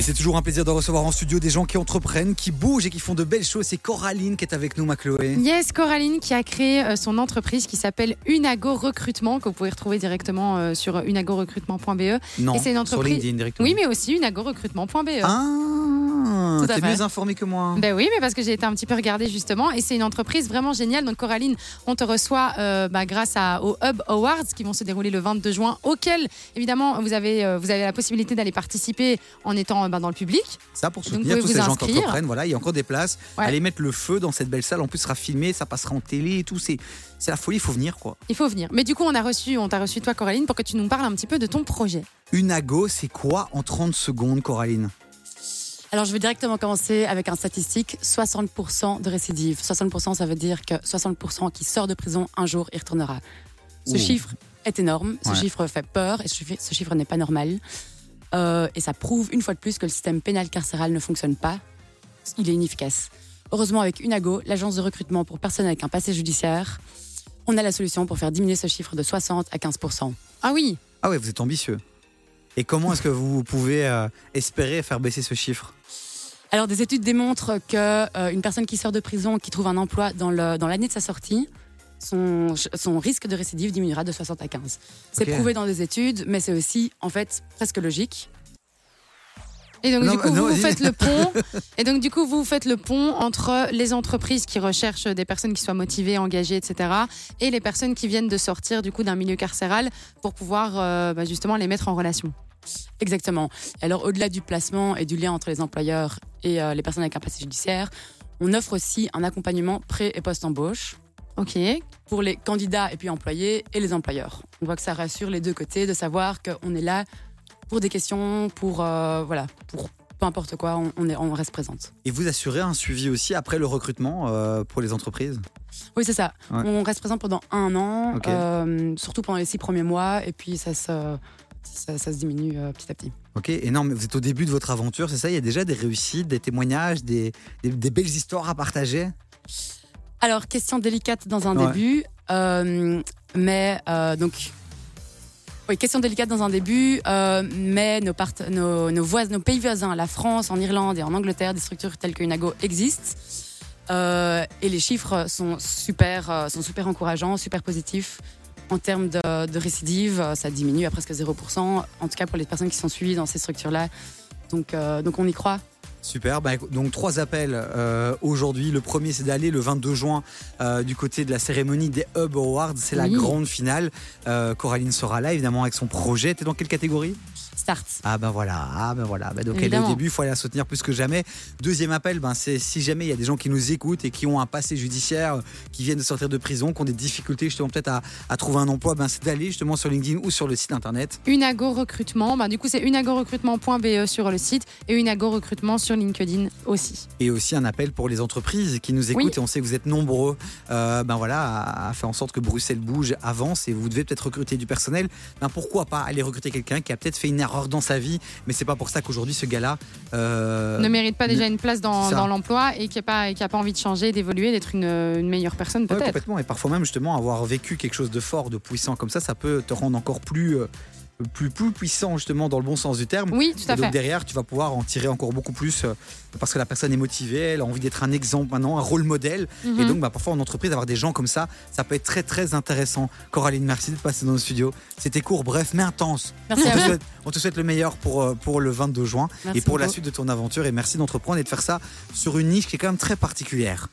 Et c'est toujours un plaisir de recevoir en studio des gens qui entreprennent, qui bougent et qui font de belles choses. C'est Coraline qui est avec nous, ma Chloé. Yes, Coraline qui a créé euh, son entreprise qui s'appelle Unago Recrutement, que vous pouvez retrouver directement euh, sur unagorecrutement.be. Non, Et c'est une sur entreprise- LinkedIn directement. Oui, mais aussi unagorecrutement.be. Ah, À t'es mieux informé que moi. Ben oui, mais parce que j'ai été un petit peu regarder justement, et c'est une entreprise vraiment géniale. Donc Coraline, on te reçoit euh, bah, grâce à, aux Hub Awards qui vont se dérouler le 22 juin, auquel évidemment vous avez, euh, vous avez la possibilité d'aller participer en étant euh, bah, dans le public. Ça, pour soutenir tous ces gens qui entreprennent, voilà, il y a encore des places. Ouais. Allez mettre le feu dans cette belle salle. En plus, sera filmé, ça passera en télé et tout. C'est la folie, il faut venir, quoi. Il faut venir. Mais du coup, on a reçu, on t'a reçu toi, Coraline, pour que tu nous parles un petit peu de ton projet. Unago, c'est quoi en 30 secondes, Coraline? Alors, je vais directement commencer avec un statistique 60% de récidive. 60%, ça veut dire que 60% qui sort de prison, un jour, y retournera. Ce Ouh. chiffre est énorme, ce Ouais. chiffre fait peur et ce chiffre, n'est pas normal. Euh, et ça prouve une fois de plus que le système pénal carcéral ne fonctionne pas. Il est inefficace. Heureusement, avec Unago, l'agence de recrutement pour personnes avec un passé judiciaire, on a la solution pour faire diminuer ce chiffre de 60 à 15%. Ah oui, Ah ouais, vous êtes ambitieux. Et comment est-ce que vous pouvez euh, espérer faire baisser ce chiffre? Alors, des études démontrent que euh, une personne qui sort de prison, qui trouve un emploi dans le- dans l'année de sa sortie, son, son risque de récidive diminuera de 60 à 15. C'est prouvé dans des études, mais c'est aussi, en fait, presque logique. Et donc Non, du coup, non, vous, faites le pont. Et donc du coup, vous faites le pont entre les entreprises qui recherchent des personnes qui soient motivées, engagées, etc., et les personnes qui viennent de sortir du coup d'un milieu carcéral pour pouvoir euh, bah, justement les mettre en relation. Exactement. Alors, au-delà du placement et du lien entre les employeurs et euh, les personnes avec un passé judiciaire, on offre aussi un accompagnement pré- et post-embauche Ok. pour les candidats et puis employés et les employeurs. On voit que ça rassure les deux côtés de savoir qu'on est là pour des questions, pour euh, voilà, pour peu importe quoi, on, on est, on reste présente. Et vous assurez un suivi aussi après le recrutement euh, pour les entreprises? Oui, c'est ça. Ouais. On reste présent pendant un an, euh, surtout pendant les six premiers mois, et puis ça se, ça, ça se diminue euh, petit à petit. Ok, et non, mais vous êtes au début de votre aventure, c'est ça? Il y a déjà des réussites, des témoignages, des, des- des belles histoires à partager? Alors, question délicate dans un Ouais. début, mais donc. Oui, question délicate dans un début, euh, mais nos, voisins, pays voisins, la France, en Irlande et en Angleterre, des structures telles que Unago existent. Euh, et les chiffres sont super, euh, sont super encourageants, super positifs. En termes de, récidive, ça diminue à presque 0%, en tout cas pour les personnes qui sont suivies dans ces structures-là. Donc, donc on y croit. Super, bah, donc trois appels euh, aujourd'hui. Le premier, c'est d'aller le 22 juin euh, du côté de la cérémonie des Hub Awards. C'est la grande finale. Euh, Coraline sera là, évidemment, avec son projet. T'es dans quelle catégorie? Start. Ah ben voilà, ah ben voilà. Ben donc elle est au Évidemment. début, il faut aller la soutenir plus que jamais. Deuxième appel, ben c'est si jamais il y a des gens qui nous écoutent et qui ont un passé judiciaire, euh, qui viennent de sortir de prison, qui ont des difficultés justement peut-être à, à trouver un emploi, ben c'est d'aller justement sur LinkedIn ou sur le site internet. Unago recrutement. Bah, du coup, c'est unagorecrutement.be sur le site et Unago recrutement sur LinkedIn aussi. Et aussi un appel pour les entreprises qui nous écoutent Oui. et on sait que vous êtes nombreux euh, ben voilà, à, à faire en sorte que Bruxelles bouge, avance et vous devez peut-être recruter du personnel. Ben pourquoi pas aller recruter quelqu'un qui a peut-être fait une erreur dans sa vie, mais c'est pas pour ça qu'aujourd'hui ce gars-là euh, ne mérite pas déjà ne- une place dans, l'emploi et qui n'a pas, et qui a pas envie de changer, d'évoluer, d'être une, une meilleure personne Ouais, peut-être. complètement. Et parfois même, justement, avoir vécu quelque chose de fort, de puissant comme ça, ça peut te rendre encore plus, euh, plus, plus puissant, justement, dans le bon sens du terme. oui, tout Et à donc fait. derrière, tu vas pouvoir en tirer encore beaucoup plus euh, parce que la personne est motivée, elle a envie d'être un exemple maintenant, un rôle modèle. Et Mhm. donc, bah, parfois en entreprise, avoir des gens comme ça, ça peut être très très intéressant. Coraline, merci de passer dans nos studios. C'était court, bref, mais intense. Merci on, à te souhaite, on te souhaite le meilleur pour, euh, pour le 22 juin Merci et pour la suite de ton aventure. Et merci d'entreprendre et de faire ça sur une niche qui est quand même très particulière.